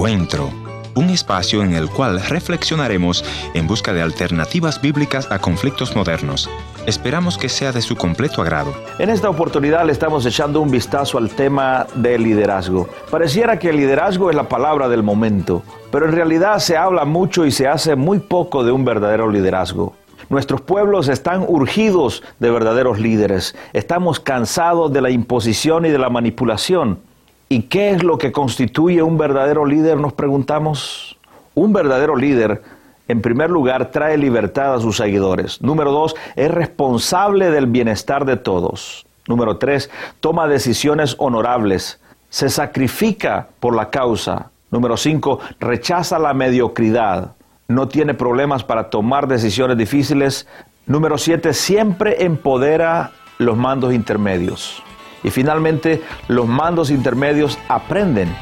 Encuentro, un espacio en el cual reflexionaremos en busca de alternativas bíblicas a conflictos modernos. Esperamos que sea de su completo agrado. En esta oportunidad le estamos echando un vistazo al tema del liderazgo. Pareciera que el liderazgo es la palabra del momento, pero en realidad se habla mucho y se hace muy poco de un verdadero liderazgo. Nuestros pueblos están urgidos de verdaderos líderes. Estamos cansados de la imposición y de la manipulación. ¿Y qué es lo que constituye un verdadero líder? Nos preguntamos. Un verdadero líder, en primer lugar, trae libertad a sus seguidores. Número dos, es responsable del bienestar de todos. Número tres, toma decisiones honorables. Se sacrifica por la causa. Número cinco, rechaza la mediocridad. No tiene problemas para tomar decisiones difíciles. Número siete, siempre empodera los mandos intermedios. Y finalmente, los mandos intermedios aprenden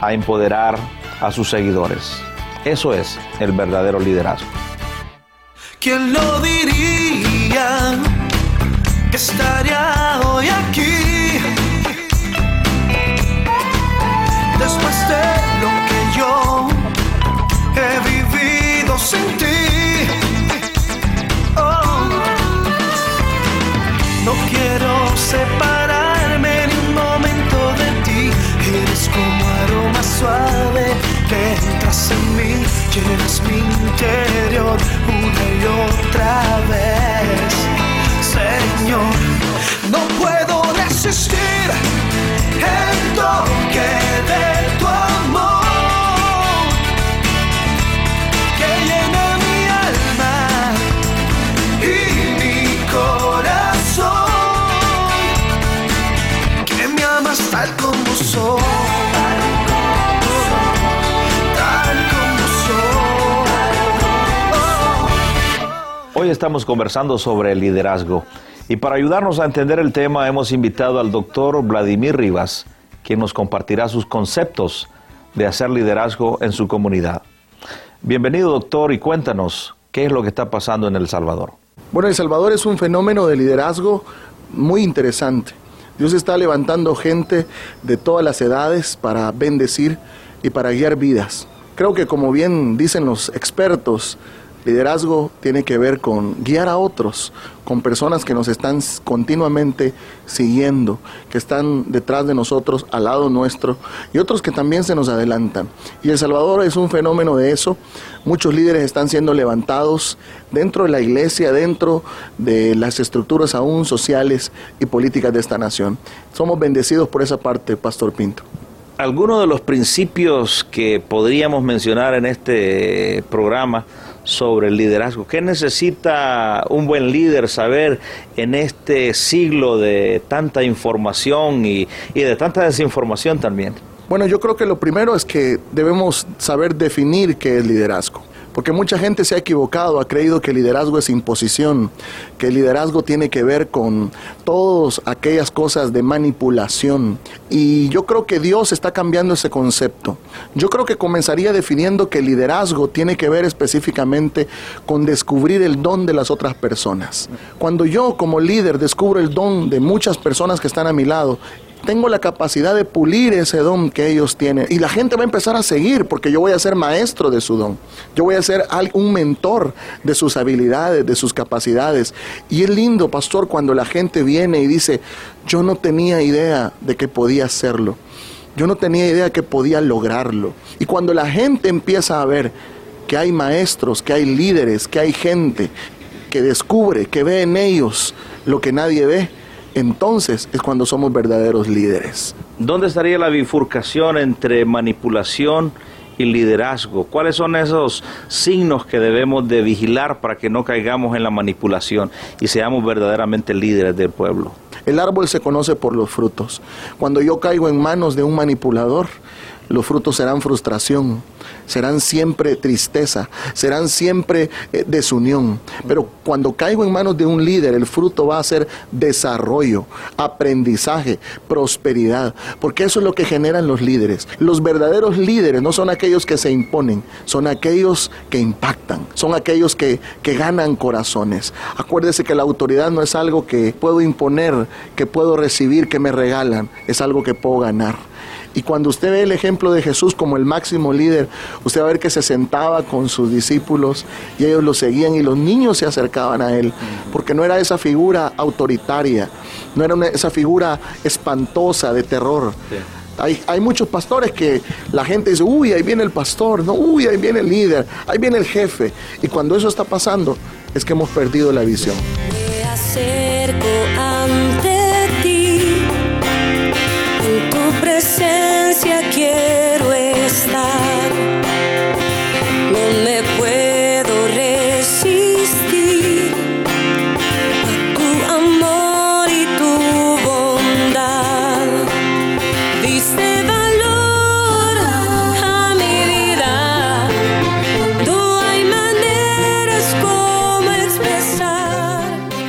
a empoderar a sus seguidores. Eso es el verdadero liderazgo. ¿Quién lo diría que estaría hoy aquí? Después de lo que yo mí, llenas mi interior estamos conversando sobre el liderazgo y para ayudarnos a entender el tema hemos invitado al doctor Vladimir Rivas, quien nos compartirá sus conceptos de hacer liderazgo en su comunidad. Bienvenido doctor y cuéntanos qué es lo que está pasando en El Salvador. Bueno, El Salvador es un fenómeno de liderazgo muy interesante. Dios está levantando gente de todas las edades para bendecir y para guiar vidas. Creo que como bien dicen los expertos, Liderazgo tiene que ver con guiar a otros, con personas que nos están continuamente siguiendo, que están detrás de nosotros, al lado nuestro, y otros que también se nos adelantan. Y El Salvador es un fenómeno de eso. Muchos líderes están siendo levantados dentro de la iglesia, dentro de las estructuras aún sociales y políticas de esta nación. Somos bendecidos por esa parte, Pastor Pinto. Algunos de los principios que podríamos mencionar en este programa sobre el liderazgo. ¿Qué necesita un buen líder saber en este siglo de tanta información y, y, de tanta desinformación también? Bueno, yo creo que lo primero es que debemos saber definir qué es liderazgo. Porque mucha gente se ha equivocado, ha creído que el liderazgo es imposición, que el liderazgo tiene que ver con todas aquellas cosas de manipulación. Y yo creo que Dios está cambiando ese concepto. Yo creo que comenzaría definiendo que el liderazgo tiene que ver específicamente con descubrir el don de las otras personas. Cuando yo como líder descubro el don de muchas personas que están a mi lado, tengo la capacidad de pulir ese don que ellos tienen. Y la gente va a empezar a seguir porque yo voy a ser maestro de su don. Yo voy a ser un mentor de sus habilidades, de sus capacidades. Y es lindo, pastor, cuando la gente viene y dice, yo no tenía idea de que podía hacerlo. Yo no tenía idea que podía lograrlo. Y cuando la gente empieza a ver que hay maestros, que hay líderes, que hay gente que descubre, que ve en ellos lo que nadie ve, entonces es cuando somos verdaderos líderes. ¿Dónde estaría la bifurcación entre manipulación y liderazgo? ¿Cuáles son esos signos que debemos de vigilar para que no caigamos en la manipulación y seamos verdaderamente líderes del pueblo? El árbol se conoce por los frutos. Cuando yo caigo en manos de un manipulador, los frutos serán frustración, serán siempre tristeza, serán siempre eh, desunión. Pero cuando caigo en manos de un líder, el fruto va a ser desarrollo, aprendizaje, prosperidad, porque eso es lo que generan los líderes. Los verdaderos líderes no son aquellos que se imponen, son aquellos que impactan, son aquellos que, que ganan corazones. Acuérdese que la autoridad no es algo que puedo imponer, que puedo recibir, que me regalan, es algo que puedo ganar. Y cuando usted ve el ejemplo de Jesús como el máximo líder, usted va a ver que se sentaba con sus discípulos y ellos lo seguían y los niños se acercaban a él, porque no era esa figura autoritaria, no era una- esa figura espantosa de terror. Hay, hay muchos pastores que la gente dice, uy, ahí viene el pastor, no, uy, ahí viene el líder, ahí viene el jefe. Y cuando eso está pasando, es que hemos perdido la visión.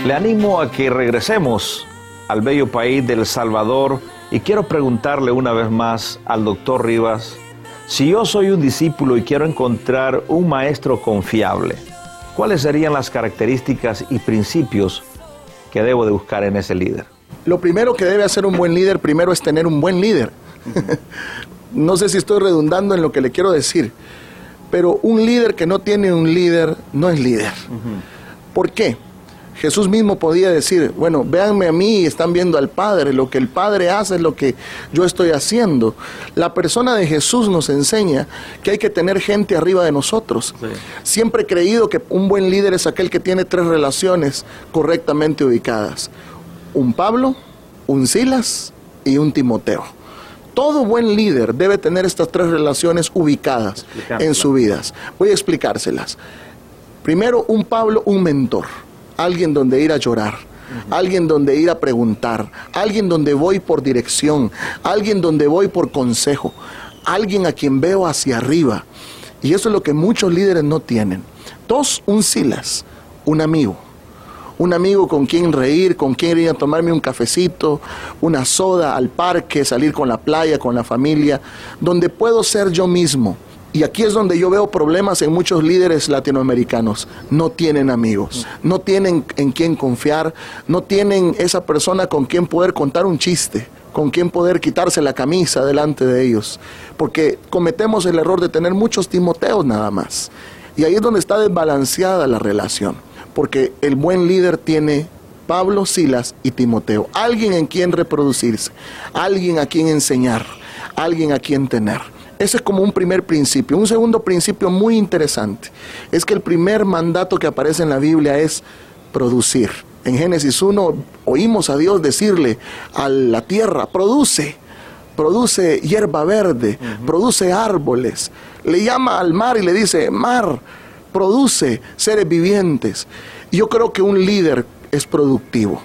Le animo a que regresemos al bello país del Salvador y quiero preguntarle una vez más al doctor Rivas, si yo soy un discípulo y quiero encontrar un maestro confiable, ¿cuáles serían las características y principios que debo de buscar en ese líder? Lo primero que debe hacer un buen líder, primero es tener un buen líder. no sé si estoy redundando en lo que le quiero decir, pero un líder que no tiene un líder no es líder. ¿Por qué? Jesús mismo podía decir, bueno, véanme a mí y están viendo al Padre, lo que el Padre hace es lo que yo estoy haciendo. La persona de Jesús nos enseña que hay que tener gente arriba de nosotros. Siempre he creído que un buen líder es aquel que tiene tres relaciones correctamente ubicadas. Un Pablo, un Silas y un Timoteo. Todo buen líder debe tener estas tres relaciones ubicadas en sus vidas. Voy a explicárselas. Primero, un Pablo, un mentor, alguien donde ir a llorar, alguien donde ir a preguntar, alguien donde voy por dirección, alguien donde voy por consejo, alguien a quien veo hacia arriba. Y eso es lo que muchos líderes no tienen. Dos, un Silas, un amigo. Un amigo con quien reír, con quien ir a tomarme un cafecito, una soda al parque, salir con la playa, con la familia, donde puedo ser yo mismo. Y aquí es donde yo veo problemas en muchos líderes latinoamericanos. No tienen amigos, no tienen en quién confiar, no tienen esa persona con quien poder contar un chiste, con quien poder quitarse la camisa delante de ellos. Porque cometemos el error de tener muchos Timoteos nada más. Y ahí es donde está desbalanceada la relación. Porque el buen líder tiene Pablo, Silas y Timoteo. Alguien en quien reproducirse, alguien a quien enseñar, alguien a quien tener. Ese es como un primer principio. Un segundo principio muy interesante es que el primer mandato que aparece en la Biblia es producir. En Génesis 1 oímos a Dios decirle a la tierra, produce, produce hierba verde, produce árboles. Le llama al mar y le dice, mar, produce seres vivientes. Yo creo que un líder es productivo.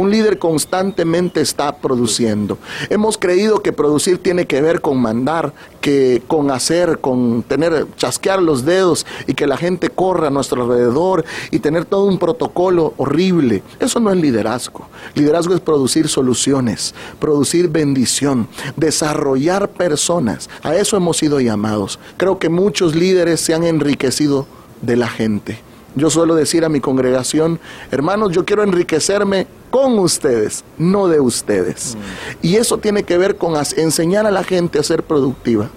Un líder constantemente está produciendo. Hemos creído que producir tiene que ver con mandar, que con hacer, con tener, chasquear los dedos y que la gente corra a nuestro alrededor y tener todo un protocolo horrible. Eso no es liderazgo. Liderazgo es producir soluciones, producir bendición, desarrollar personas. A eso hemos sido llamados. Creo que muchos líderes se han enriquecido de la gente. Yo suelo decir a mi congregación, hermanos, yo quiero enriquecerme con ustedes, no de ustedes. Y eso tiene que ver con enseñar a la gente a ser productiva.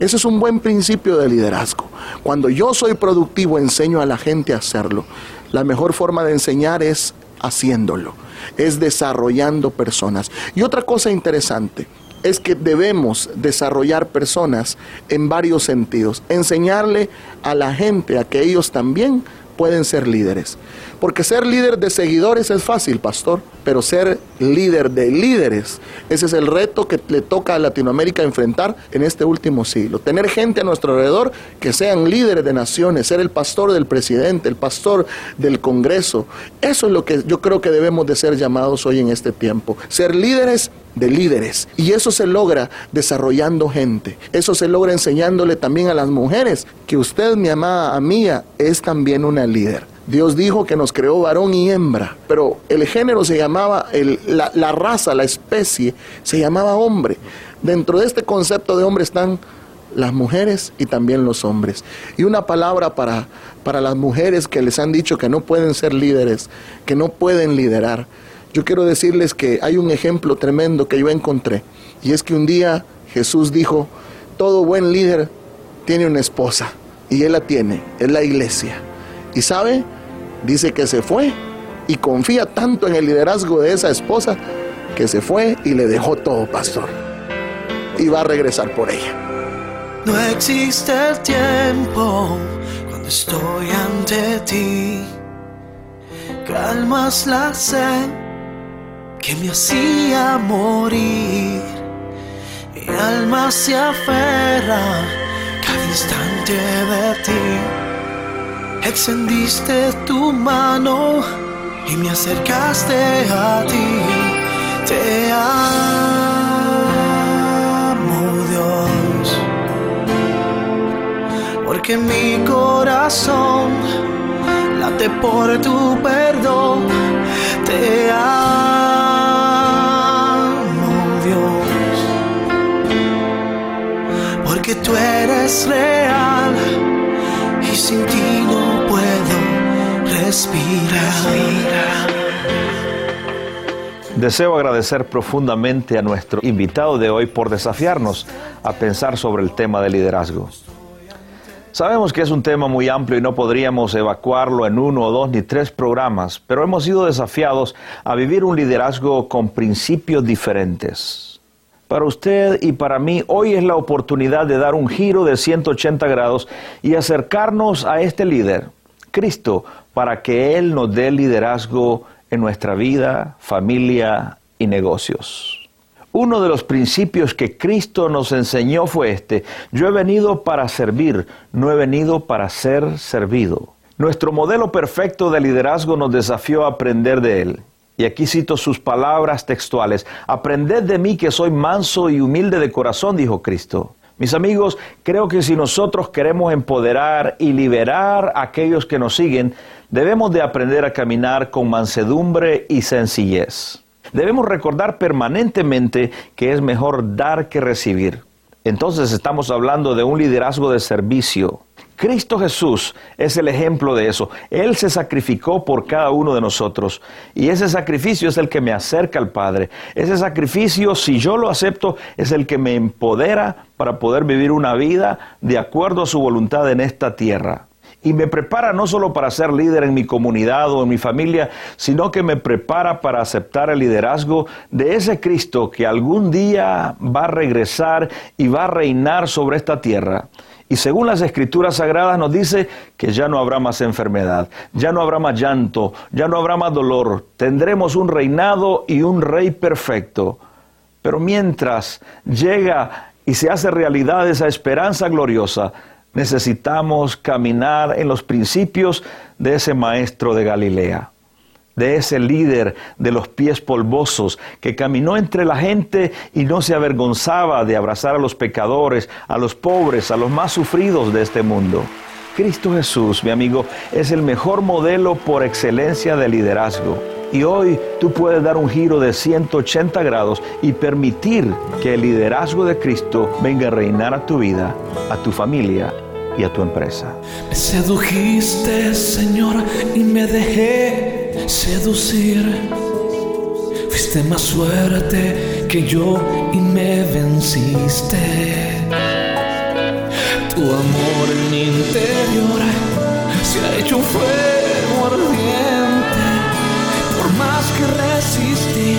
Ese es un buen principio de liderazgo. Cuando yo soy productivo, enseño a la gente a hacerlo. La mejor forma de enseñar es haciéndolo, es desarrollando personas. Y otra cosa interesante, es que debemos desarrollar personas en varios sentidos. Enseñarle a la gente a que ellos también pueden ser líderes. Porque ser líder de seguidores es fácil, pastor, pero ser líder de líderes, ese es el reto que le toca a Latinoamérica enfrentar en este último siglo. Tener gente a nuestro alrededor que sean líderes de naciones, ser el pastor del presidente, el pastor del Congreso. Eso es lo que yo creo que debemos de ser llamados hoy en este tiempo. Ser líderes de líderes. Y eso se logra desarrollando gente. Eso se logra enseñándole también a las mujeres que usted, mi amada amiga, es también una líder. Dios dijo que nos creó varón y hembra, pero el género se llamaba, el- la, la raza, la especie, se llamaba hombre. Dentro de este concepto de hombre están las mujeres y también los hombres. Y una palabra para, para las mujeres que les han dicho que no pueden ser líderes, que no pueden liderar. Yo quiero decirles que hay un ejemplo tremendo que yo encontré, y es que un día Jesús dijo, todo buen líder tiene una esposa y él la tiene, es la iglesia. Y sabe, dice que se fue y confía tanto en el liderazgo de esa esposa que se fue y le dejó todo, pastor. Y va a regresar por ella. No existe el tiempo cuando estoy ante ti. Calmas la sed que me hacía morir. Mi alma se aferra cada instante de ti. Extendiste tu mano y me acercaste a ti. Te amo, Dios, porque mi corazón late por tu perdón. Te amo, eres real y sin ti no puedo respirar. Deseo agradecer profundamente a nuestro invitado de hoy por desafiarnos a pensar sobre el tema de liderazgo. Sabemos que es un tema muy amplio y no podríamos evacuarlo en uno o dos ni tres programas, pero hemos sido desafiados a vivir un liderazgo con principios diferentes. Para usted y para mí hoy es la oportunidad de dar un giro de 180 grados y acercarnos a este líder, Cristo, para que Él nos dé liderazgo en nuestra vida, familia y negocios. Uno de los principios que Cristo nos enseñó fue este, yo he venido para servir, no he venido para ser servido. Nuestro modelo perfecto de liderazgo nos desafió a aprender de Él. Y aquí cito sus palabras textuales, aprended de mí que soy manso y humilde de corazón, dijo Cristo. Mis amigos, creo que si nosotros queremos empoderar y liberar a aquellos que nos siguen, debemos de aprender a caminar con mansedumbre y sencillez. Debemos recordar permanentemente que es mejor dar que recibir. Entonces estamos hablando de un liderazgo de servicio. Cristo Jesús es el ejemplo de eso. Él se sacrificó por cada uno de nosotros y ese sacrificio es el que me acerca al Padre. Ese sacrificio, si yo lo acepto, es el que me empodera para poder vivir una vida de acuerdo a su voluntad en esta tierra y me prepara no solo para ser líder en mi comunidad o en mi familia, sino que me prepara para aceptar el liderazgo de ese Cristo que algún día va a regresar y va a reinar sobre esta tierra. Y según las escrituras sagradas nos dice que ya no habrá más enfermedad, ya no habrá más llanto, ya no habrá más dolor, tendremos un reinado y un rey perfecto. Pero mientras llega y se hace realidad esa esperanza gloriosa, necesitamos caminar en los principios de ese maestro de Galilea, de ese líder de los pies polvosos que caminó entre la gente y no se avergonzaba de abrazar a los pecadores, a los pobres, a los más sufridos de este mundo. Cristo Jesús, mi amigo, es el mejor modelo por excelencia de liderazgo. Y hoy tú puedes dar un giro de 180 grados y permitir que el liderazgo de Cristo venga a reinar a tu vida, a tu familia y a tu empresa. Me sedujiste, Señor, y me dejé seducir. Fuiste más fuerte que yo y me venciste. Tu amor en mi interior se ha hecho un fuego ardiente. Por más que resistí,